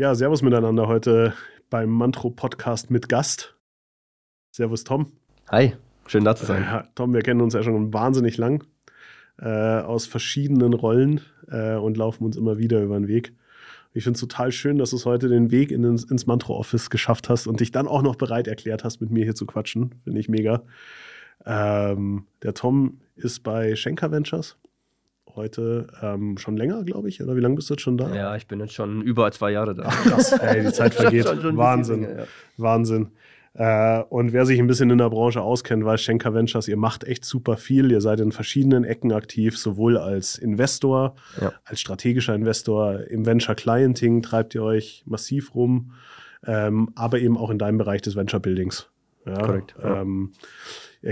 Ja, Servus miteinander heute beim Mantro-Podcast mit Gast. Servus, Tom. Hi, schön da zu sein. Ja, Tom, wir kennen uns ja schon wahnsinnig lang äh, aus verschiedenen Rollen äh, und laufen uns immer wieder über den Weg. Ich finde es total schön, dass du es heute den Weg in, ins, ins Mantro-Office geschafft hast und dich dann auch noch bereit erklärt hast, mit mir hier zu quatschen. Finde ich mega. Ähm, der Tom ist bei Schenker Ventures heute ähm, schon länger, glaube ich. Oder wie lange bist du jetzt schon da? Ja, ich bin jetzt schon über zwei Jahre da. Krass, ey, die Zeit vergeht. schon, schon Wahnsinn. Länger, ja. Wahnsinn. Äh, und wer sich ein bisschen in der Branche auskennt, weiß Schenker Ventures, ihr macht echt super viel. Ihr seid in verschiedenen Ecken aktiv, sowohl als Investor, ja. als strategischer Investor. Im Venture Clienting treibt ihr euch massiv rum, ähm, aber eben auch in deinem Bereich des Venture Buildings. Ja, Korrekt. Ja. Ähm,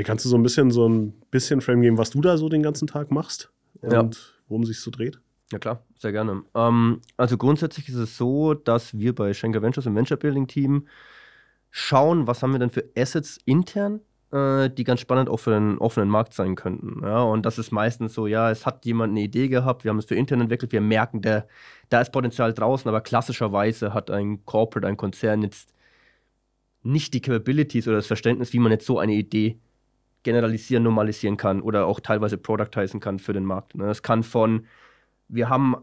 kannst du so ein bisschen so ein bisschen Frame geben, was du da so den ganzen Tag machst? Und ja. worum sich so dreht? Ja klar, sehr gerne. Ähm, also grundsätzlich ist es so, dass wir bei Schenker Ventures im Venture Building Team schauen, was haben wir denn für Assets intern, äh, die ganz spannend auch für den offenen Markt sein könnten. Ja, und das ist meistens so, ja, es hat jemand eine Idee gehabt, wir haben es für intern entwickelt, wir merken, der, da ist Potenzial draußen, aber klassischerweise hat ein Corporate, ein Konzern jetzt nicht die Capabilities oder das Verständnis, wie man jetzt so eine Idee generalisieren, normalisieren kann oder auch teilweise productizen kann für den Markt. Ne? Das kann von, wir haben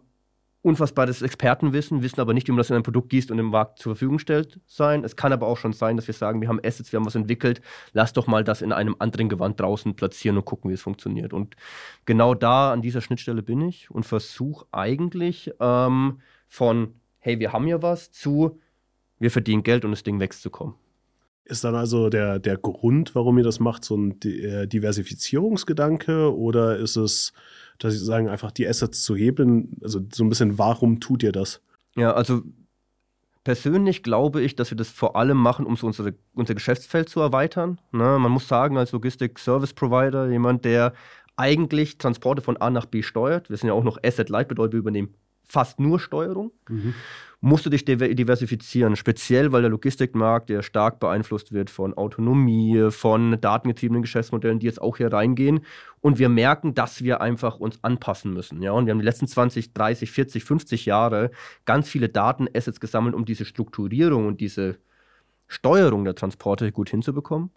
unfassbares Expertenwissen, wissen aber nicht, wie man das in ein Produkt gießt und im Markt zur Verfügung stellt, sein. Es kann aber auch schon sein, dass wir sagen, wir haben Assets, wir haben was entwickelt, lass doch mal das in einem anderen Gewand draußen platzieren und gucken, wie es funktioniert. Und genau da, an dieser Schnittstelle bin ich und versuche eigentlich ähm, von, hey, wir haben ja was, zu, wir verdienen Geld und das Ding wächst zu kommen. Ist dann also der, der Grund, warum ihr das macht, so ein äh, Diversifizierungsgedanke oder ist es, dass Sie sagen, einfach die Assets zu hebeln? Also so ein bisschen, warum tut ihr das? Ja, also persönlich glaube ich, dass wir das vor allem machen, um so unsere, unser Geschäftsfeld zu erweitern. Ne? Man muss sagen, als Logistik-Service-Provider, jemand, der eigentlich Transporte von A nach B steuert, wir sind ja auch noch Asset-Light, bedeutet, wir übernehmen fast nur Steuerung. Mhm musst du dich diversifizieren, speziell weil der Logistikmarkt ja stark beeinflusst wird von Autonomie, von datengetriebenen Geschäftsmodellen, die jetzt auch hier reingehen. Und wir merken, dass wir einfach uns anpassen müssen. Ja? Und wir haben die letzten 20, 30, 40, 50 Jahre ganz viele Datenassets gesammelt, um diese Strukturierung und diese Steuerung der Transporte gut hinzubekommen.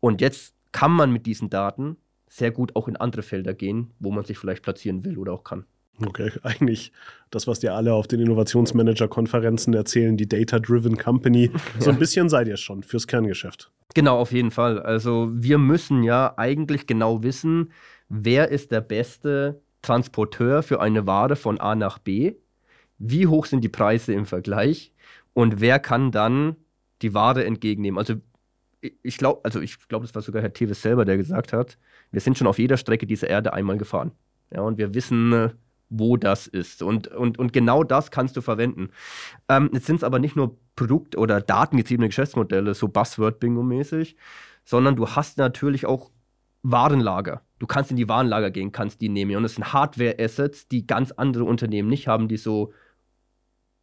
Und jetzt kann man mit diesen Daten sehr gut auch in andere Felder gehen, wo man sich vielleicht platzieren will oder auch kann. Okay, eigentlich das, was dir alle auf den Innovationsmanager-Konferenzen erzählen, die Data-Driven Company. So ein bisschen seid ihr schon fürs Kerngeschäft. Genau, auf jeden Fall. Also wir müssen ja eigentlich genau wissen, wer ist der beste Transporteur für eine Ware von A nach B, wie hoch sind die Preise im Vergleich und wer kann dann die Ware entgegennehmen. Also ich glaube, also ich glaube, das war sogar Herr Tevis selber, der gesagt hat, wir sind schon auf jeder Strecke dieser Erde einmal gefahren. Ja, und wir wissen, äh, wo das ist. Und, und, und genau das kannst du verwenden. Ähm, jetzt sind es aber nicht nur Produkt- oder datengetriebene Geschäftsmodelle, so Buzzword-Bingo-mäßig, sondern du hast natürlich auch Warenlager. Du kannst in die Warenlager gehen, kannst die nehmen. Und es sind Hardware-Assets, die ganz andere Unternehmen nicht haben, die so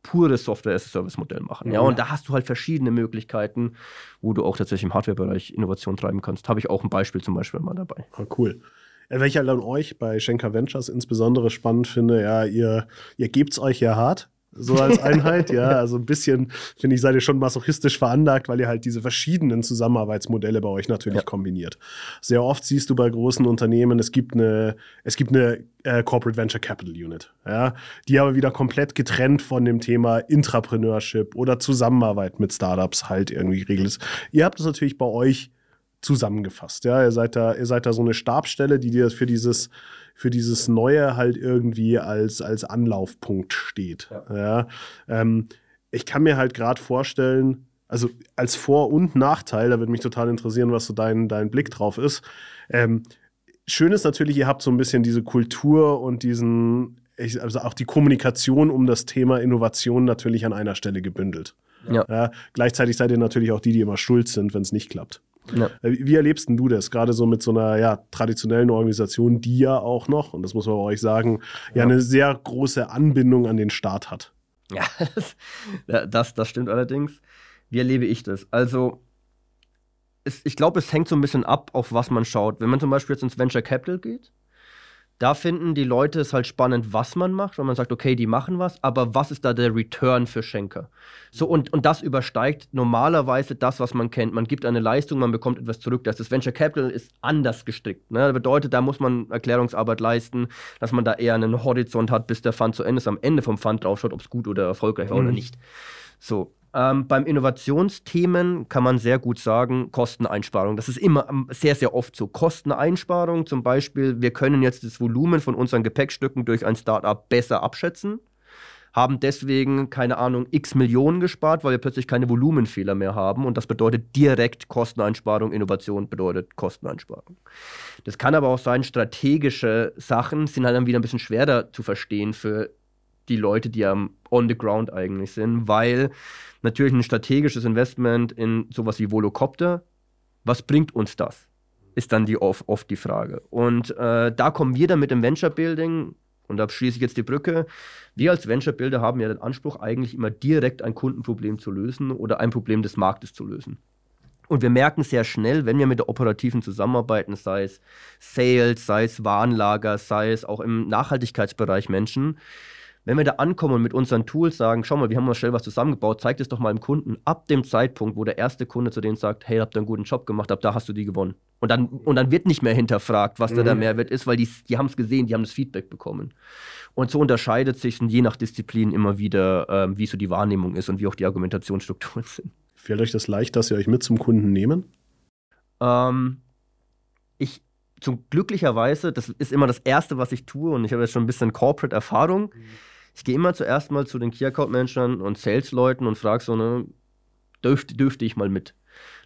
pure Software-as-a-Service-Modell machen. Ja, und da hast du halt verschiedene Möglichkeiten, wo du auch tatsächlich im Hardware-Bereich Innovation treiben kannst. Habe ich auch ein Beispiel zum Beispiel mal dabei. Ah, cool. Äh, welcher halt an euch bei Schenker Ventures insbesondere spannend finde, ja, ihr, ihr gebt's euch ja hart, so als Einheit, ja. Also ein bisschen, finde ich, seid ihr schon masochistisch veranlagt, weil ihr halt diese verschiedenen Zusammenarbeitsmodelle bei euch natürlich ja. kombiniert. Sehr oft siehst du bei großen Unternehmen, es gibt eine, es gibt eine äh, Corporate Venture Capital Unit, ja, die aber wieder komplett getrennt von dem Thema Intrapreneurship oder Zusammenarbeit mit Startups halt irgendwie regelt. Ihr habt es natürlich bei euch zusammengefasst. Ja, ihr seid da, ihr seid da so eine Stabstelle, die dir für dieses, für dieses Neue halt irgendwie als, als Anlaufpunkt steht. Ja. ja ähm, ich kann mir halt gerade vorstellen, also als Vor- und Nachteil, da würde mich total interessieren, was so dein, dein Blick drauf ist. Ähm, schön ist natürlich, ihr habt so ein bisschen diese Kultur und diesen, also auch die Kommunikation um das Thema Innovation natürlich an einer Stelle gebündelt. Ja. ja. gleichzeitig seid ihr natürlich auch die, die immer schuld sind, wenn es nicht klappt. Ja. Äh, wie erlebst du das? Gerade so mit so einer ja, traditionellen Organisation, die ja auch noch, und das muss man bei euch sagen, ja, ja eine sehr große Anbindung an den Staat hat. Ja, das, das stimmt allerdings. Wie erlebe ich das? Also, es, ich glaube, es hängt so ein bisschen ab, auf was man schaut. Wenn man zum Beispiel jetzt ins Venture Capital geht, da finden die Leute es halt spannend, was man macht, weil man sagt, okay, die machen was, aber was ist da der Return für Schenker? So, und, und das übersteigt normalerweise das, was man kennt. Man gibt eine Leistung, man bekommt etwas zurück. Das, das Venture Capital ist anders gestrickt. Ne? Das bedeutet, da muss man Erklärungsarbeit leisten, dass man da eher einen Horizont hat, bis der Fund zu Ende ist, am Ende vom Fund draufschaut, ob es gut oder erfolgreich war mhm. oder nicht. So, ähm, beim Innovationsthemen kann man sehr gut sagen, Kosteneinsparung. Das ist immer ähm, sehr, sehr oft so. Kosteneinsparung zum Beispiel, wir können jetzt das Volumen von unseren Gepäckstücken durch ein Startup besser abschätzen, haben deswegen, keine Ahnung, x Millionen gespart, weil wir plötzlich keine Volumenfehler mehr haben. Und das bedeutet direkt Kosteneinsparung. Innovation bedeutet Kosteneinsparung. Das kann aber auch sein, strategische Sachen sind halt dann wieder ein bisschen schwerer zu verstehen für die Leute, die am on the ground eigentlich sind, weil natürlich ein strategisches Investment in sowas wie Volocopter, was bringt uns das? Ist dann die oft, oft die Frage. Und äh, da kommen wir dann mit dem Venture Building, und da schließe ich jetzt die Brücke. Wir als Venture Builder haben ja den Anspruch, eigentlich immer direkt ein Kundenproblem zu lösen oder ein Problem des Marktes zu lösen. Und wir merken sehr schnell, wenn wir mit der operativen zusammenarbeiten, sei es Sales, sei es Warenlager, sei es auch im Nachhaltigkeitsbereich Menschen, wenn wir da ankommen und mit unseren Tools sagen, schau mal, wir haben mal schnell was zusammengebaut, zeig es doch mal dem Kunden, ab dem Zeitpunkt, wo der erste Kunde zu denen sagt, hey, habt ihr einen guten Job gemacht, ab da hast du die gewonnen. Und dann, und dann wird nicht mehr hinterfragt, was mhm. da der Mehrwert ist, weil die, die haben es gesehen, die haben das Feedback bekommen. Und so unterscheidet sich je nach Disziplin immer wieder, ähm, wie so die Wahrnehmung ist und wie auch die Argumentationsstrukturen sind. Fällt euch das leicht, dass sie euch mit zum Kunden nehmen? Ähm, ich, zum glücklicherweise, das ist immer das Erste, was ich tue, und ich habe jetzt schon ein bisschen Corporate-Erfahrung. Mhm ich gehe immer zuerst mal zu den Key Account Managern und Sales-Leuten und frage so, ne, dürfte, dürfte ich mal mit?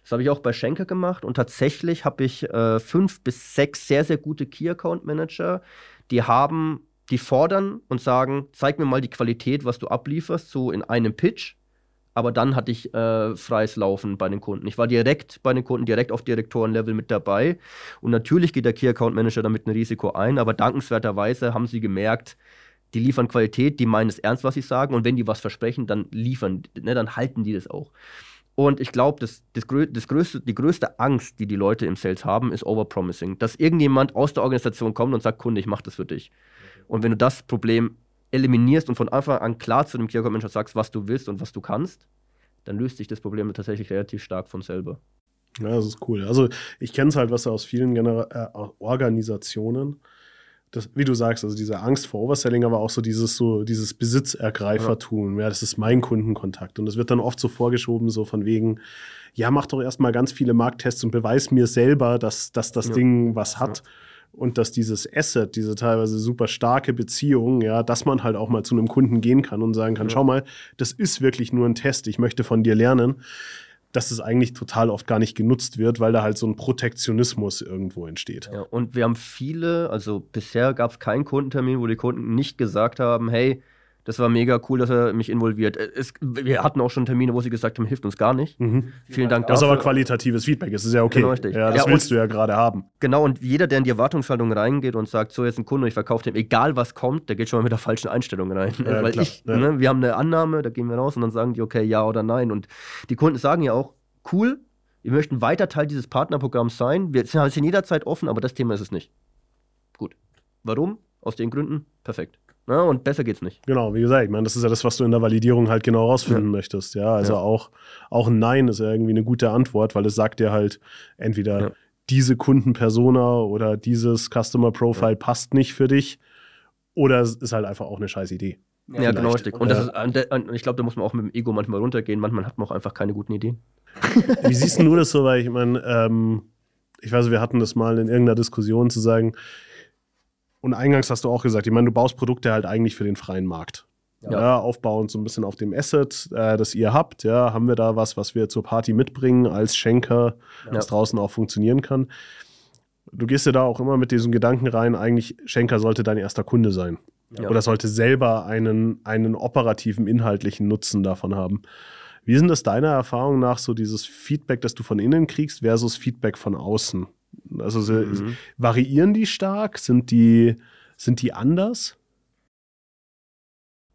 Das habe ich auch bei Schenker gemacht und tatsächlich habe ich äh, fünf bis sechs sehr, sehr gute Key Account Manager, die haben, die fordern und sagen, zeig mir mal die Qualität, was du ablieferst, so in einem Pitch. Aber dann hatte ich äh, freies Laufen bei den Kunden. Ich war direkt bei den Kunden, direkt auf Direktorenlevel mit dabei. Und natürlich geht der Key Account Manager damit ein Risiko ein, aber dankenswerterweise haben sie gemerkt, die liefern Qualität, die meinen es ernst, was sie sagen. Und wenn die was versprechen, dann liefern, ne, dann halten die das auch. Und ich glaube, das, das, das größte, die größte Angst, die die Leute im Sales haben, ist Overpromising. Dass irgendjemand aus der Organisation kommt und sagt, Kunde, ich mache das für dich. Und wenn du das Problem eliminierst und von Anfang an klar zu dem Manager sagst, was du willst und was du kannst, dann löst sich das Problem tatsächlich relativ stark von selber. Ja, das ist cool. Also ich kenne es halt, was aus vielen Genera äh, Organisationen, das, wie du sagst, also diese Angst vor Overselling, aber auch so dieses so dieses Besitzergreifertum. Ja. ja, das ist mein Kundenkontakt und das wird dann oft so vorgeschoben, so von wegen, ja, mach doch erstmal ganz viele Markttests und beweis mir selber, dass, dass das ja. Ding was hat. Ja. Und dass dieses Asset, diese teilweise super starke Beziehung, ja, dass man halt auch mal zu einem Kunden gehen kann und sagen kann, schau mal, das ist wirklich nur ein Test, ich möchte von dir lernen dass es eigentlich total oft gar nicht genutzt wird, weil da halt so ein Protektionismus irgendwo entsteht. Ja, und wir haben viele, also bisher gab es keinen Kundentermin, wo die Kunden nicht gesagt haben, hey, das war mega cool, dass er mich involviert. Es, wir hatten auch schon Termine, wo sie gesagt haben, hilft uns gar nicht. Mhm. Vielen Dank dafür. Das ist aber qualitatives Feedback, das ist ja okay. Genau, ja, das ja, willst du ja gerade haben. Genau, und jeder, der in die Erwartungshaltung reingeht und sagt, so jetzt ein Kunde, ich verkaufe dem, egal was kommt, der geht schon mal mit der falschen Einstellung rein. Ja, Weil klar, ich, ne, wir haben eine Annahme, da gehen wir raus und dann sagen die, okay, ja oder nein. Und die Kunden sagen ja auch, cool, wir möchten weiter Teil dieses Partnerprogramms sein. Wir sind jederzeit offen, aber das Thema ist es nicht. Gut. Warum? Aus den Gründen? Perfekt. Ja, und besser geht's nicht. Genau, wie gesagt, ich meine, das ist ja das, was du in der Validierung halt genau rausfinden ja. möchtest. Ja, also ja. Auch, auch ein Nein ist ja irgendwie eine gute Antwort, weil es sagt dir halt entweder diese Kundenpersona oder dieses Customer Profile passt nicht für dich oder es ist halt einfach auch eine scheiß Idee. Ja, ja genau richtig. Und, ist, und ich glaube, da muss man auch mit dem Ego manchmal runtergehen. Manchmal hat man auch einfach keine guten Ideen. Wie siehst du das so? Weil ich meine, ähm, ich weiß, wir hatten das mal in irgendeiner Diskussion zu sagen, und eingangs hast du auch gesagt, ich meine, du baust Produkte halt eigentlich für den freien Markt. Ja. ja aufbauend so ein bisschen auf dem Asset, äh, das ihr habt. Ja, haben wir da was, was wir zur Party mitbringen als Schenker, ja. das draußen auch funktionieren kann. Du gehst ja da auch immer mit diesem Gedanken rein, eigentlich Schenker sollte dein erster Kunde sein. Ja. Oder sollte selber einen, einen operativen, inhaltlichen Nutzen davon haben. Wie sind das deiner Erfahrung nach so dieses Feedback, das du von innen kriegst, versus Feedback von außen? Also mhm. variieren die stark? Sind die, sind die anders?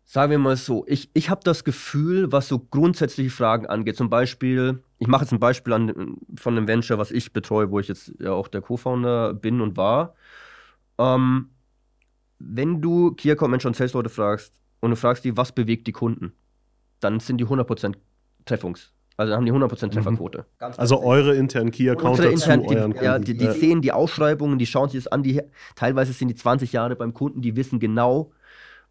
Sagen wir mal so, ich, ich habe das Gefühl, was so grundsätzliche Fragen angeht, zum Beispiel, ich mache jetzt ein Beispiel an, von einem Venture, was ich betreue, wo ich jetzt ja auch der Co-Founder bin und war. Ähm, wenn du Key Account Manager und Sales-Leute fragst und du fragst die, was bewegt die Kunden, dann sind die 100% Treffungs. Also dann haben die 100% Trefferquote. Mhm. Also eure internen Key-Accounts Unsere zu intern, die, euren ja, Kunden. die, die Ja. sehen die Ausschreibungen, die schauen sich das an, die, teilweise sind die 20 Jahre beim Kunden, die wissen genau,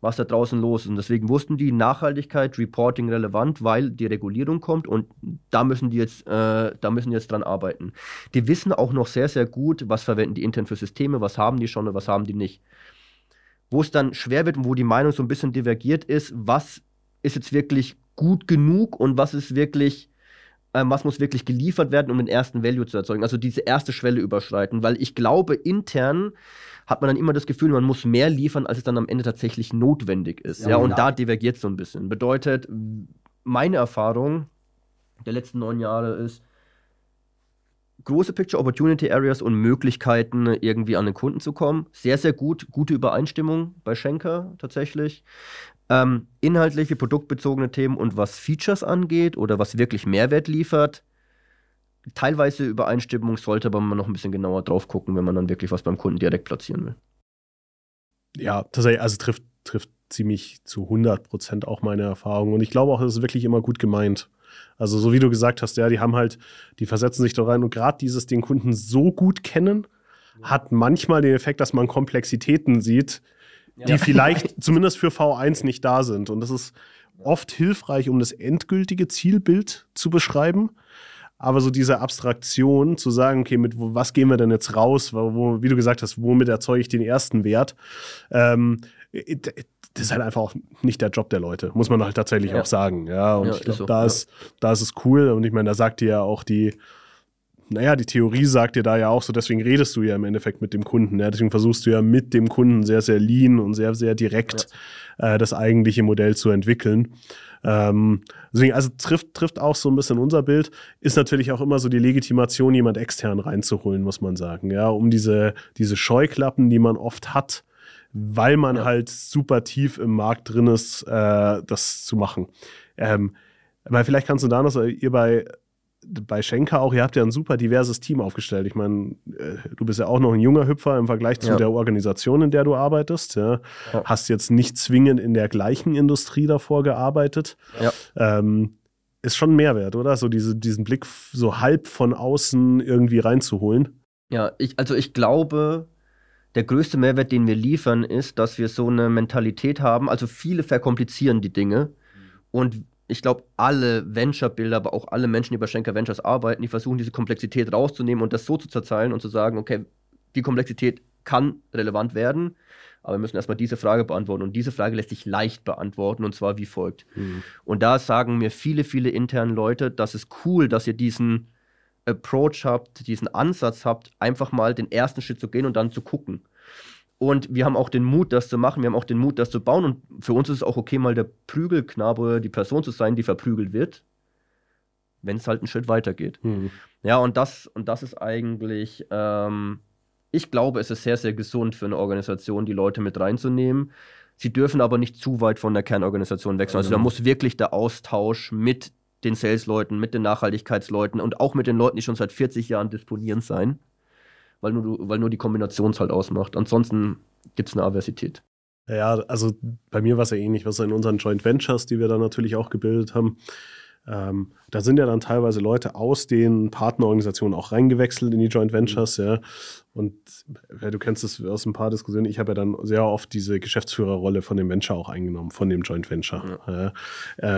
was da draußen los ist. Und deswegen wussten die Nachhaltigkeit, Reporting relevant, weil die Regulierung kommt und da müssen die jetzt, äh, da müssen die jetzt dran arbeiten. Die wissen auch noch sehr, sehr gut, was verwenden die intern für Systeme, was haben die schon und was haben die nicht. Wo es dann schwer wird und wo die Meinung so ein bisschen divergiert ist, was ist jetzt wirklich gut genug und was ist wirklich ähm, was muss wirklich geliefert werden, um den ersten Value zu erzeugen. Also diese erste Schwelle überschreiten, weil ich glaube, intern hat man dann immer das Gefühl, man muss mehr liefern, als es dann am Ende tatsächlich notwendig ist. Ja, Ja, und da divergiert so ein bisschen. Bedeutet, meine Erfahrung der letzten neun Jahre ist, große Picture Opportunity Areas und Möglichkeiten, irgendwie an den Kunden zu kommen. Sehr, sehr gut. Gute Übereinstimmung bei Schenker tatsächlich. Ähm, inhaltliche, produktbezogene Themen und was Features angeht oder was wirklich Mehrwert liefert. Teilweise Übereinstimmung sollte aber man noch ein bisschen genauer drauf gucken, wenn man dann wirklich was beim Kunden direkt platzieren will. Ja, tatsächlich, also trifft, trifft ziemlich zu 100 Prozent auch meine Erfahrung. Und ich glaube auch, das ist wirklich immer gut gemeint. Also, so wie du gesagt hast, ja, die haben halt, die versetzen sich da rein und gerade dieses den Kunden so gut kennen, hat manchmal den Effekt, dass man Komplexitäten sieht, die Ja. vielleicht zumindest für V1 nicht da sind. Und das ist oft hilfreich, um das endgültige Zielbild zu beschreiben. Aber so diese Abstraktion zu sagen, okay, mit was gehen wir denn jetzt raus? Wo, wie du gesagt hast, womit erzeuge ich den ersten Wert? Ähm, das ist halt einfach auch nicht der Job der Leute, muss man halt tatsächlich Ja. auch sagen. Ja, und Ja, ich glaube, so, da, ist, da ist es cool. Und ich meine, da sagt dir ja auch die, naja, die Theorie sagt dir da ja auch so, deswegen redest du ja im Endeffekt mit dem Kunden. Ja? Deswegen versuchst du ja mit dem Kunden sehr, sehr lean und sehr, sehr direkt äh, das eigentliche Modell zu entwickeln. Ähm, deswegen, also trifft, trifft auch so ein bisschen unser Bild, ist natürlich auch immer so die Legitimation, jemand extern reinzuholen, muss man sagen. Ja, um diese, diese Scheuklappen, die man oft hat, weil man Ja. halt super tief im Markt drin ist, äh, das zu machen. Ähm, weil vielleicht kannst du da noch, so, ihr bei, bei Schenker auch, ihr habt ja ein super diverses Team aufgestellt. Ich meine, äh, du bist ja auch noch ein junger Hüpfer im Vergleich zu Ja. der Organisation, in der du arbeitest. Ja. Ja. Hast jetzt nicht zwingend in der gleichen Industrie davor gearbeitet. Ähm, ist schon ein Mehrwert, oder? So diese, diesen Blick so halb von außen irgendwie reinzuholen. Ja, ich, also ich glaube, der größte Mehrwert, den wir liefern, ist, dass wir so eine Mentalität haben. Also viele verkomplizieren die Dinge. Und ich glaube, alle Venture-Builder, aber auch alle Menschen, die bei Schenker Ventures arbeiten, die versuchen, diese Komplexität rauszunehmen und das so zu zerteilen und zu sagen, okay, die Komplexität kann relevant werden, aber wir müssen erstmal diese Frage beantworten. Und diese Frage lässt sich leicht beantworten, und zwar wie folgt. Und da sagen mir viele, viele interne Leute, das ist cool, dass ihr diesen Approach habt, diesen Ansatz habt, einfach mal den ersten Schritt zu gehen und dann zu gucken. Und wir haben auch den Mut, das zu machen, wir haben auch den Mut, das zu bauen. Und für uns ist es auch okay, mal der Prügelknabe, die Person zu sein, die verprügelt wird, wenn es halt einen Schritt weitergeht. Hm. Ja, und das, und das ist eigentlich, ähm, ich glaube, es ist sehr, sehr gesund für eine Organisation, die Leute mit reinzunehmen. Sie dürfen aber nicht zu weit von der Kernorganisation wechseln. Also da muss wirklich der Austausch mit den Sales-Leuten, mit den Nachhaltigkeitsleuten und auch mit den Leuten, die schon seit 40 Jahren disponieren sein, weil nur, weil nur die Kombination es halt ausmacht. Ansonsten gibt es eine Aversität. Ja, also bei mir war es ja ähnlich, was in unseren Joint Ventures, die wir dann natürlich auch gebildet haben. Ähm, da sind ja dann teilweise Leute aus den Partnerorganisationen auch reingewechselt in die Joint Ventures, ja. Und ja, du kennst es aus ein paar Diskussionen. Ich habe ja dann sehr oft diese Geschäftsführerrolle von dem Venture auch eingenommen, von dem Joint Venture. Ja.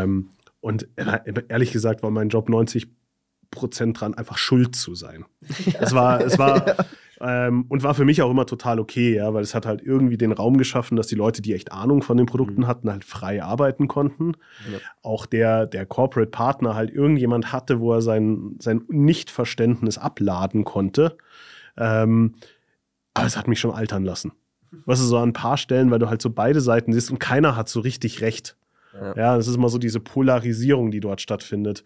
Ähm, und äh, ehrlich gesagt war mein Job 90 Prozent dran, einfach schuld zu sein. Es war, es war, ähm, und war für mich auch immer total okay, ja, weil es hat halt irgendwie den Raum geschaffen, dass die Leute, die echt Ahnung von den Produkten Mhm. hatten, halt frei arbeiten konnten. Ja. Auch der, der Corporate Partner halt irgendjemand hatte, wo er sein, sein Nichtverständnis abladen konnte. Ähm, aber es hat mich schon altern lassen. Was ist so an ein paar Stellen, weil du halt so beide Seiten siehst und keiner hat so richtig recht. Ja. Ja, das ist immer so diese Polarisierung, die dort stattfindet.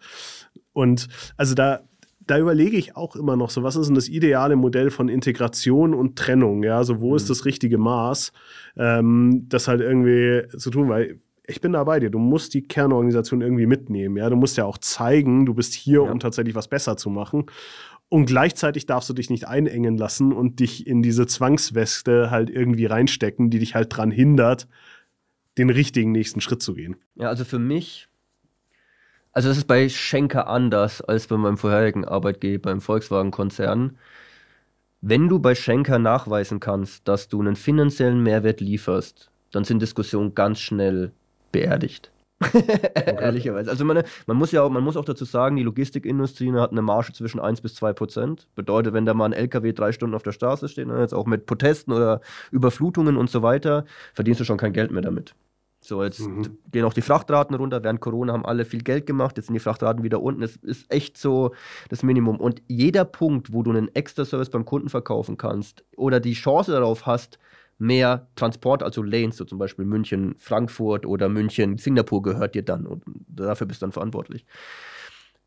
Und also da, da überlege ich auch immer noch so, was ist denn das ideale Modell von Integration und Trennung? Ja, so wo ist das richtige Maß, ähm, das halt irgendwie zu tun, weil ich bin da bei dir. Du musst die Kernorganisation irgendwie mitnehmen. Ja, du musst ja auch zeigen, du bist hier, Ja. um tatsächlich was besser zu machen. und gleichzeitig darfst du dich nicht einengen lassen und dich in diese Zwangsweste halt irgendwie reinstecken, die dich halt dran hindert, den richtigen nächsten Schritt zu gehen. Ja, also für mich, also das ist bei Schenker anders als bei meinem vorherigen Arbeitgeber im Volkswagen-Konzern. Wenn du bei Schenker nachweisen kannst, dass du einen finanziellen Mehrwert lieferst, dann sind Diskussionen ganz schnell beerdigt. Ehrlicherweise. Also man, man, muss ja auch, man muss auch dazu sagen, die Logistikindustrie hat eine Marge zwischen 1 bis 2 Prozent. Bedeutet, wenn da mal ein LKW drei Stunden auf der Straße steht, ne, jetzt auch mit Protesten oder Überflutungen und so weiter, verdienst du schon kein Geld mehr damit. So, jetzt mhm. gehen auch die Frachtraten runter. Während Corona haben alle viel Geld gemacht. Jetzt sind die Frachtraten wieder unten. Es ist echt so das Minimum. Und jeder Punkt, wo du einen extra Service beim Kunden verkaufen kannst oder die Chance darauf hast, mehr Transport, also Lanes, so zum Beispiel München, Frankfurt oder München, Singapur gehört dir dann und dafür bist du dann verantwortlich.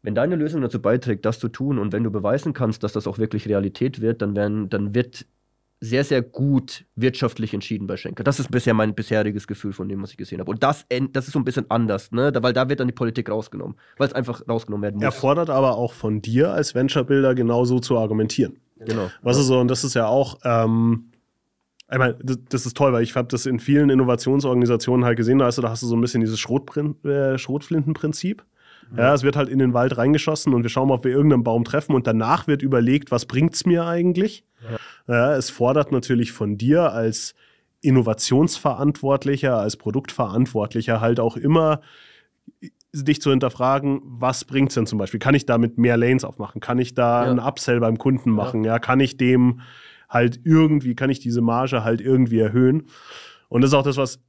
Wenn deine Lösung dazu beiträgt, das zu tun und wenn du beweisen kannst, dass das auch wirklich Realität wird, dann, werden, dann wird sehr, sehr gut wirtschaftlich entschieden bei Schenker. Das ist bisher mein bisheriges Gefühl von dem, was ich gesehen habe. Und das, das ist so ein bisschen anders, ne? weil da wird dann die Politik rausgenommen, weil es einfach rausgenommen werden muss. Er fordert aber auch von dir als Venture-Builder genauso zu argumentieren. Genau. Was ist so, und das ist ja auch, ähm, ich meine, das, ist toll, weil ich habe das in vielen Innovationsorganisationen halt gesehen, da hast du, da hast du so ein bisschen dieses äh, Schrotflintenprinzip. Ja, es wird halt in den Wald reingeschossen und wir schauen mal, ob wir irgendeinen Baum treffen und danach wird überlegt, was bringt es mir eigentlich? Ja. ja. es fordert natürlich von dir als Innovationsverantwortlicher, als Produktverantwortlicher halt auch immer dich zu hinterfragen, was bringt es denn zum Beispiel? Kann ich damit mehr Lanes aufmachen? Kann ich da ja. einen Upsell beim Kunden machen? Ja, ja kann ich dem halt irgendwie, kann ich diese Marge halt irgendwie erhöhen. Und das ist auch das, was,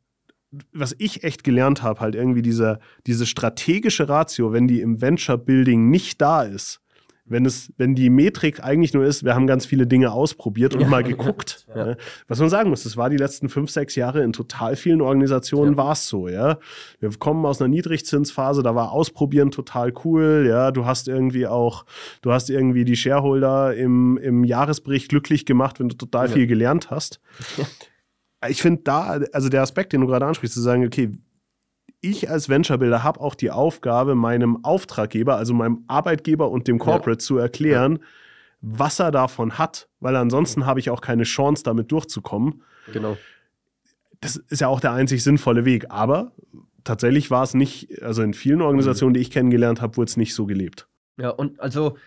was ich echt gelernt habe, halt irgendwie diese, diese strategische Ratio, wenn die im Venture Building nicht da ist, wenn es, wenn die Metrik eigentlich nur ist, wir haben ganz viele Dinge ausprobiert und ja, mal geguckt. Ja. Ne? Was man sagen muss, das war die letzten fünf, sechs Jahre in total vielen Organisationen ja. war es so, ja. Wir kommen aus einer Niedrigzinsphase, da war Ausprobieren total cool, ja. Du hast irgendwie auch, du hast irgendwie die Shareholder im, im Jahresbericht glücklich gemacht, wenn du total viel gelernt hast. Ich finde da, also der Aspekt, den du gerade ansprichst, zu sagen, okay, ich als Venture-Builder habe auch die Aufgabe, meinem Auftraggeber, also meinem Arbeitgeber und dem Corporate ja. zu erklären, ja. was er davon hat, weil ansonsten habe ich auch keine Chance, damit durchzukommen. Genau. Das ist ja auch der einzig sinnvolle Weg. Aber tatsächlich war es nicht, also in vielen Organisationen, die ich kennengelernt habe, wurde es nicht so gelebt. Ja, und also,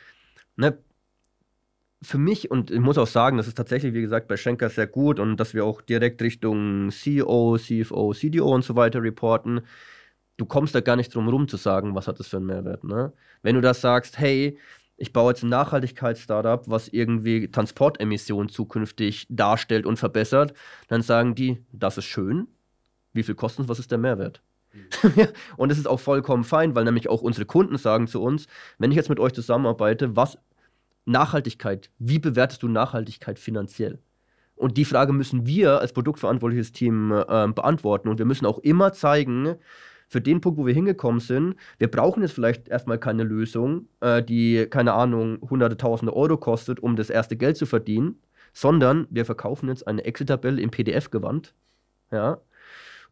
ne, für mich, und ich muss auch sagen, das ist tatsächlich, wie gesagt, bei Schenker sehr gut und dass wir auch direkt Richtung CEO, CFO, CDO und so weiter reporten. Du kommst da gar nicht drum rum zu sagen, was hat das für einen Mehrwert. Ne? Wenn du das sagst, hey, ich baue jetzt ein Nachhaltigkeitsstartup, was irgendwie Transportemissionen zukünftig darstellt und verbessert, dann sagen die, das ist schön. Wie viel kostet es? Was ist der Mehrwert? Mhm. und das ist auch vollkommen fein, weil nämlich auch unsere Kunden sagen zu uns, wenn ich jetzt mit euch zusammenarbeite, was Nachhaltigkeit. Wie bewertest du Nachhaltigkeit finanziell? Und die Frage müssen wir als produktverantwortliches Team äh, beantworten. Und wir müssen auch immer zeigen, für den Punkt, wo wir hingekommen sind, wir brauchen jetzt vielleicht erstmal keine Lösung, äh, die, keine Ahnung, hunderte, tausende Euro kostet, um das erste Geld zu verdienen, sondern wir verkaufen jetzt eine Excel-Tabelle im PDF-Gewand, ja,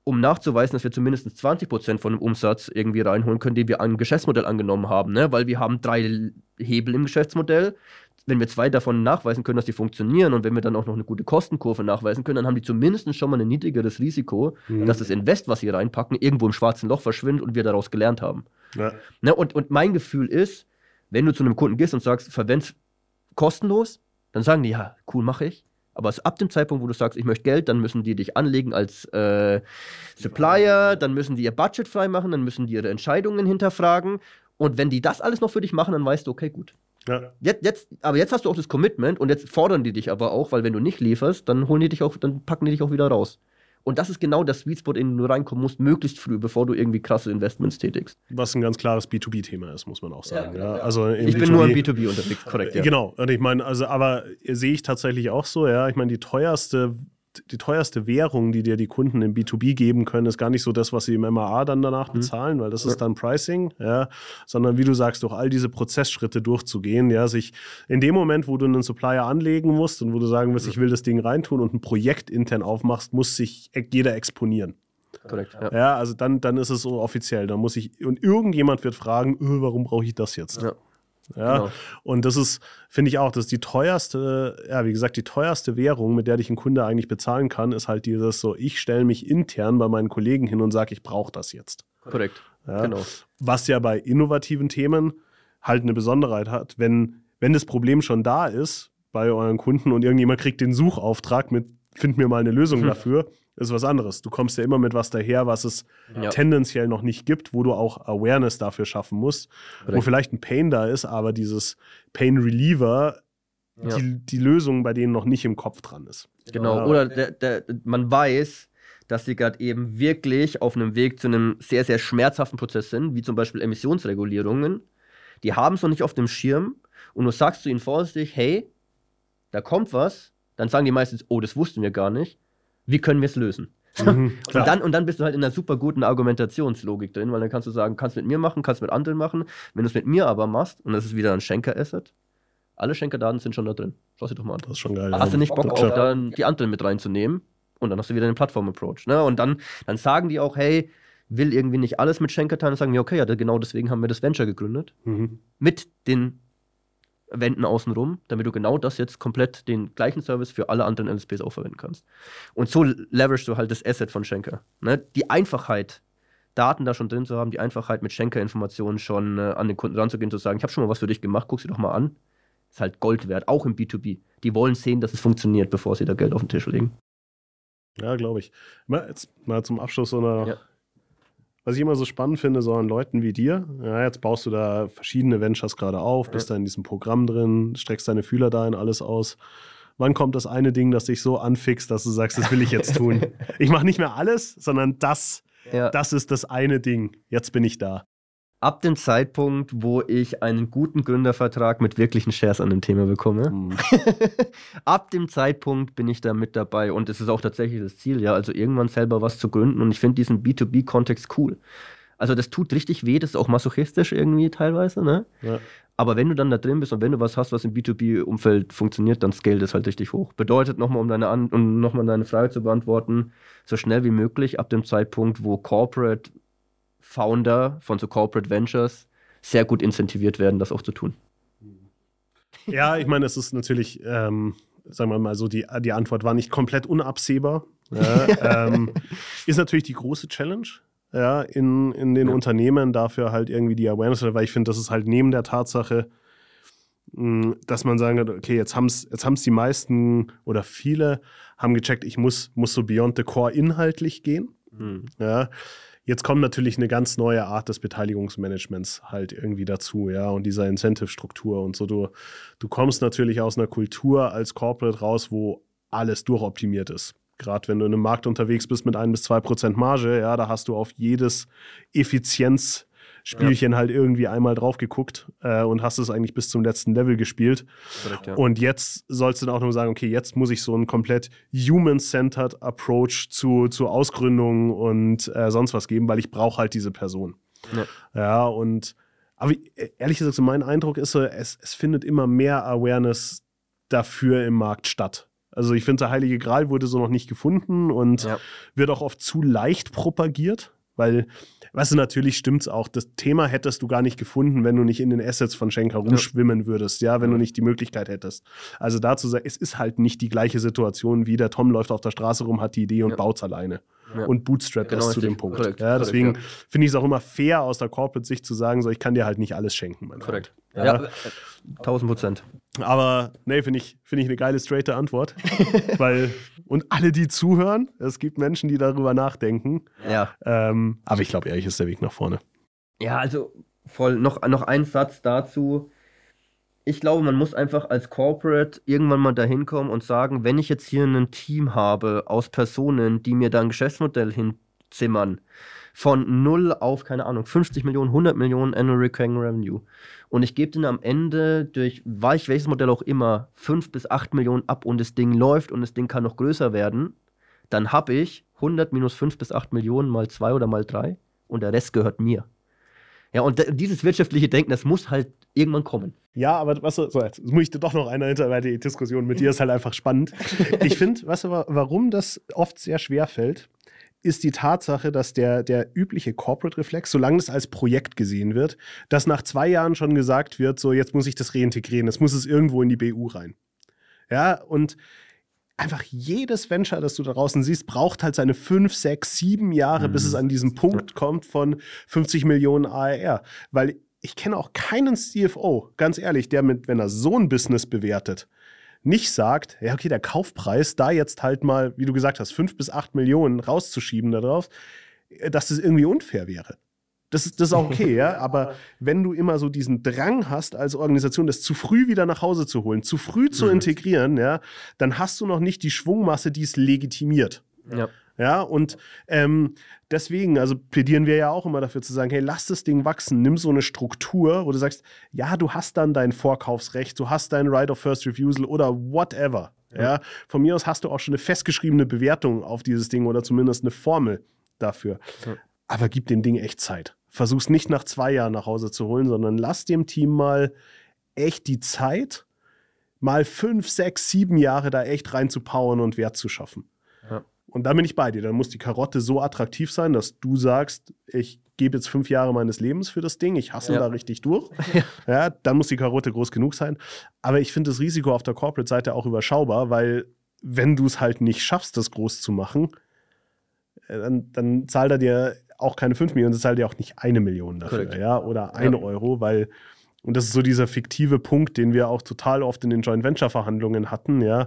um nachzuweisen, dass wir zumindest 20% von dem Umsatz irgendwie reinholen können, den wir an Geschäftsmodell angenommen haben. Ne? Weil wir haben drei Hebel im Geschäftsmodell. Wenn wir zwei davon nachweisen können, dass die funktionieren und wenn wir dann auch noch eine gute Kostenkurve nachweisen können, dann haben die zumindest schon mal ein niedrigeres Risiko, mhm. dass das Invest, was sie reinpacken, irgendwo im schwarzen Loch verschwindet und wir daraus gelernt haben. Ja. Ne? Und, und mein Gefühl ist, wenn du zu einem Kunden gehst und sagst, verwend kostenlos, dann sagen die, ja, cool, mache ich. Aber ab dem Zeitpunkt, wo du sagst, ich möchte Geld, dann müssen die dich anlegen als äh, Supplier, dann müssen die ihr Budget freimachen, dann müssen die ihre Entscheidungen hinterfragen. Und wenn die das alles noch für dich machen, dann weißt du, okay, gut. Ja. Jetzt, jetzt, aber jetzt hast du auch das Commitment und jetzt fordern die dich aber auch, weil wenn du nicht lieferst, dann holen die dich auch, dann packen die dich auch wieder raus. Und das ist genau der Sweet Spot, in den du reinkommen musst, möglichst früh, bevor du irgendwie krasse Investments tätigst. Was ein ganz klares B2B-Thema ist, muss man auch sagen. Ja, ja. Also ich B2B, bin nur im B2B unterwegs, korrekt. Ja. Genau. Und ich meine, also, aber sehe ich tatsächlich auch so, ja. Ich meine, die teuerste die teuerste Währung, die dir die Kunden im B2B geben können, ist gar nicht so das, was sie im MAA dann danach mhm. bezahlen, weil das ist dann Pricing, ja, sondern wie du sagst, durch all diese Prozessschritte durchzugehen, ja, sich in dem Moment, wo du einen Supplier anlegen musst und wo du sagen wirst, ich will das Ding reintun und ein Projekt intern aufmachst, muss sich jeder exponieren. Korrekt. Ja. ja, also dann, dann ist es so offiziell. Dann muss ich, und irgendjemand wird fragen, öh, warum brauche ich das jetzt? Ja. Ja? Genau. Und das ist, finde ich auch, das ist die teuerste, ja, wie gesagt, die teuerste Währung, mit der dich ein Kunde eigentlich bezahlen kann, ist halt dieses so, ich stelle mich intern bei meinen Kollegen hin und sage, ich brauche das jetzt. Korrekt. Ja? Genau. Was ja bei innovativen Themen halt eine Besonderheit hat, wenn, wenn das Problem schon da ist bei euren Kunden und irgendjemand kriegt den Suchauftrag mit, find mir mal eine Lösung hm. dafür, ist was anderes. Du kommst ja immer mit was daher, was es ja. tendenziell noch nicht gibt, wo du auch Awareness dafür schaffen musst, Richtig. wo vielleicht ein Pain da ist, aber dieses Pain Reliever, ja. die, die Lösung bei denen noch nicht im Kopf dran ist. Genau, ja. oder der, der, man weiß, dass sie gerade eben wirklich auf einem Weg zu einem sehr, sehr schmerzhaften Prozess sind, wie zum Beispiel Emissionsregulierungen. Die haben es noch nicht auf dem Schirm und du sagst zu ihnen vorsichtig, hey, da kommt was, dann sagen die meistens, oh, das wussten wir gar nicht wie können wir es lösen? Mhm, und, dann, und dann bist du halt in einer super guten Argumentationslogik drin, weil dann kannst du sagen, kannst mit mir machen, kannst mit anderen machen. Wenn du es mit mir aber machst, und das ist wieder ein Schenker-Asset, alle Schenker-Daten sind schon da drin. Schau sie doch mal an. Das ist schon geil. Hast ja. du nicht Bock, auch dann die anderen mit reinzunehmen? Und dann hast du wieder den Plattform-Approach. Ne? Und dann, dann sagen die auch, hey, will irgendwie nicht alles mit Schenker teilen. Und sagen wir, okay, ja, genau deswegen haben wir das Venture gegründet. Mhm. Mit den Wänden außenrum, damit du genau das jetzt komplett den gleichen Service für alle anderen LSPs auch verwenden kannst. Und so leveragest du halt das Asset von Schenker. Ne? Die Einfachheit, Daten da schon drin zu haben, die Einfachheit mit Schenker-Informationen schon äh, an den Kunden ranzugehen, zu sagen, ich habe schon mal was für dich gemacht, guck sie doch mal an. Ist halt Gold wert, auch im B2B. Die wollen sehen, dass es funktioniert, bevor sie da Geld auf den Tisch legen. Ja, glaube ich. Mal, jetzt mal zum Abschluss so eine ja was ich immer so spannend finde, so an Leuten wie dir, ja, jetzt baust du da verschiedene Ventures gerade auf, bist ja. da in diesem Programm drin, streckst deine Fühler da in alles aus. Wann kommt das eine Ding, das dich so anfixt, dass du sagst, das will ich jetzt tun? ich mache nicht mehr alles, sondern das, ja. das ist das eine Ding. Jetzt bin ich da ab dem Zeitpunkt, wo ich einen guten Gründervertrag mit wirklichen Shares an dem Thema bekomme, mhm. ab dem Zeitpunkt bin ich da mit dabei und es ist auch tatsächlich das Ziel, ja, also irgendwann selber was zu gründen und ich finde diesen B2B-Kontext cool. Also das tut richtig weh, das ist auch masochistisch irgendwie teilweise, ne? Ja. Aber wenn du dann da drin bist und wenn du was hast, was im B2B-Umfeld funktioniert, dann scale das halt richtig hoch. Bedeutet nochmal, um deine An um nochmal deine Frage zu beantworten, so schnell wie möglich ab dem Zeitpunkt, wo Corporate Founder von so Corporate Ventures sehr gut incentiviert werden, das auch zu tun. Ja, ich meine, es ist natürlich, ähm, sagen wir mal so, die, die Antwort war nicht komplett unabsehbar. Ja, ähm, ist natürlich die große Challenge. Ja, in, in den ja. Unternehmen dafür halt irgendwie die Awareness, weil ich finde, das ist halt neben der Tatsache, dass man sagen kann, okay, jetzt haben es jetzt die meisten oder viele haben gecheckt, ich muss, muss so beyond the core inhaltlich gehen. Mhm. Ja, Jetzt kommt natürlich eine ganz neue Art des Beteiligungsmanagements halt irgendwie dazu, ja, und dieser Incentive-Struktur und so. Du, du kommst natürlich aus einer Kultur als Corporate raus, wo alles durchoptimiert ist. Gerade wenn du in einem Markt unterwegs bist mit ein bis zwei Prozent Marge, ja, da hast du auf jedes Effizienz- Spielchen ja. halt irgendwie einmal drauf geguckt äh, und hast es eigentlich bis zum letzten Level gespielt. Korrekt, ja. Und jetzt sollst du dann auch noch sagen, okay, jetzt muss ich so einen komplett human-centered Approach zu, zu Ausgründung und äh, sonst was geben, weil ich brauche halt diese Person. Ja, ja und aber ehrlich gesagt, so mein Eindruck ist so, es, es findet immer mehr Awareness dafür im Markt statt. Also ich finde, der Heilige Gral wurde so noch nicht gefunden und ja. wird auch oft zu leicht propagiert. Weil, du, natürlich stimmt es auch. Das Thema hättest du gar nicht gefunden, wenn du nicht in den Assets von Schenker rumschwimmen ja. würdest, ja, wenn ja. du nicht die Möglichkeit hättest. Also dazu sagen, es ist halt nicht die gleiche Situation, wie der Tom läuft auf der Straße rum, hat die Idee und ja. baut es alleine. Und bootstrapt genau, das zu dem Punkt. Korrekt, ja, deswegen korrekt, finde ich es auch immer fair aus der Corporate-Sicht zu sagen, so, ich kann dir halt nicht alles schenken. Mein korrekt. Ja, 1000 Prozent. Aber nee, finde ich, find ich eine geile, straighte Antwort. weil, und alle, die zuhören, es gibt Menschen, die darüber nachdenken. Ja. Ähm, aber ich glaube, ehrlich ist der Weg nach vorne. Ja, also voll. Noch, noch ein Satz dazu. Ich glaube, man muss einfach als Corporate irgendwann mal dahin kommen und sagen, wenn ich jetzt hier ein Team habe aus Personen, die mir da ein Geschäftsmodell hinzimmern, von 0 auf, keine Ahnung, 50 Millionen, 100 Millionen Annual Recurring Revenue. Und ich gebe denen am Ende durch weich, welches Modell auch immer 5 bis 8 Millionen ab und das Ding läuft und das Ding kann noch größer werden. Dann habe ich 100 minus 5 bis 8 Millionen mal 2 oder mal 3 und der Rest gehört mir. Ja, und dieses wirtschaftliche Denken, das muss halt irgendwann kommen. Ja, aber was so, jetzt muss ich doch noch einer hinter, weil die Diskussion mit dir ist halt einfach spannend. Ich finde, weißt du, warum das oft sehr schwer fällt, ist die Tatsache, dass der, der übliche Corporate-Reflex, solange es als Projekt gesehen wird, dass nach zwei Jahren schon gesagt wird, so jetzt muss ich das reintegrieren, jetzt muss es irgendwo in die BU rein. Ja, und einfach jedes Venture, das du da draußen siehst, braucht halt seine fünf, sechs, sieben Jahre, mhm. bis es an diesen Punkt kommt von 50 Millionen ARR. Weil ich kenne auch keinen CFO, ganz ehrlich, der mit, wenn er so ein Business bewertet, nicht sagt, ja, okay, der Kaufpreis, da jetzt halt mal, wie du gesagt hast, fünf bis acht Millionen rauszuschieben darauf, äh, dass das irgendwie unfair wäre. Das ist, das ist auch okay, ja. Aber wenn du immer so diesen Drang hast, als Organisation das zu früh wieder nach Hause zu holen, zu früh zu mhm. integrieren, ja, dann hast du noch nicht die Schwungmasse, die es legitimiert. Ja. Ja, und ähm, deswegen, also plädieren wir ja auch immer dafür zu sagen, hey, lass das Ding wachsen, nimm so eine Struktur, wo du sagst, ja, du hast dann dein Vorkaufsrecht, du hast dein Right of First Refusal oder whatever. Ja. ja. von mir aus hast du auch schon eine festgeschriebene Bewertung auf dieses Ding oder zumindest eine Formel dafür. Ja. Aber gib dem Ding echt Zeit. Versuch's nicht nach zwei Jahren nach Hause zu holen, sondern lass dem Team mal echt die Zeit, mal fünf, sechs, sieben Jahre da echt reinzupowern und Wert zu schaffen. Und da bin ich bei dir. Dann muss die Karotte so attraktiv sein, dass du sagst, ich gebe jetzt fünf Jahre meines Lebens für das Ding, ich hasse ja. da richtig durch. Ja. ja. dann muss die Karotte groß genug sein. Aber ich finde das Risiko auf der Corporate-Seite auch überschaubar, weil wenn du es halt nicht schaffst, das groß zu machen, äh, dann, dann zahlt er dir auch keine fünf Millionen, dann zahlt er auch nicht eine Million dafür, Correct. ja, oder eine ja. Euro, weil und das ist so dieser fiktive Punkt, den wir auch total oft in den Joint Venture Verhandlungen hatten, ja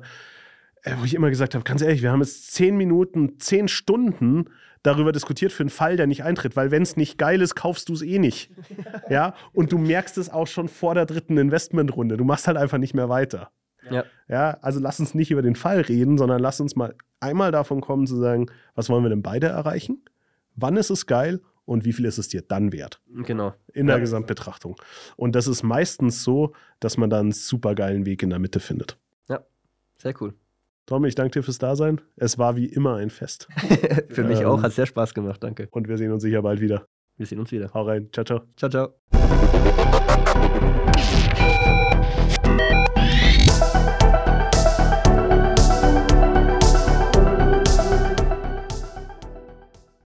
wo ich immer gesagt habe, ganz ehrlich, wir haben jetzt zehn Minuten, zehn Stunden darüber diskutiert für einen Fall, der nicht eintritt, weil wenn es nicht geil ist, kaufst du es eh nicht. ja, und du merkst es auch schon vor der dritten Investmentrunde. Du machst halt einfach nicht mehr weiter. Ja. ja, also lass uns nicht über den Fall reden, sondern lass uns mal einmal davon kommen zu sagen, was wollen wir denn beide erreichen? Wann ist es geil und wie viel ist es dir dann wert? Genau. In der ja. Gesamtbetrachtung. Und das ist meistens so, dass man dann einen super geilen Weg in der Mitte findet. Ja, sehr cool. Tom, ich danke dir fürs Dasein. Es war wie immer ein Fest. Für mich ähm, auch, hat sehr Spaß gemacht, danke. Und wir sehen uns sicher bald wieder. Wir sehen uns wieder. Hau rein. Ciao, ciao. Ciao, ciao.